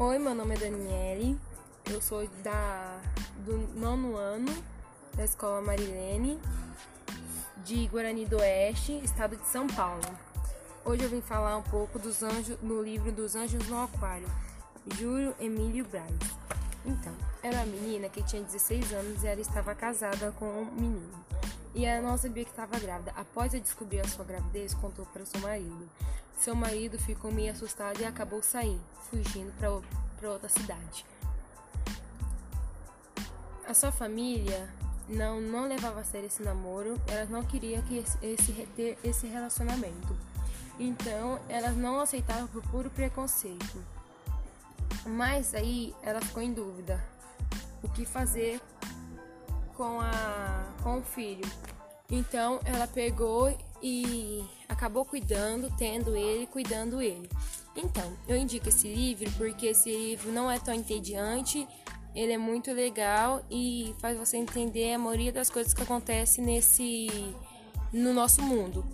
Oi, meu nome é Daniele, eu sou da, do nono ano da Escola Marilene, de Guarani do Oeste, estado de São Paulo. Hoje eu vim falar um pouco dos anjos, no livro dos Anjos no Aquário, Júlio Emílio Braz. Então, era uma menina que tinha 16 anos e ela estava casada com um menino. E ela não sabia que estava grávida. Após a descobrir a sua gravidez, contou para o seu marido. Seu marido ficou meio assustado e acabou saindo, fugindo para outra cidade. A sua família não não levava a sério esse namoro, elas não queriam que esse, esse ter esse relacionamento. Então, elas não aceitavam por puro preconceito. Mas aí ela ficou em dúvida o que fazer com a com o filho. Então, ela pegou e acabou cuidando, tendo ele, cuidando ele. Então, eu indico esse livro porque esse livro não é tão entediante, ele é muito legal e faz você entender a maioria das coisas que acontecem nesse no nosso mundo.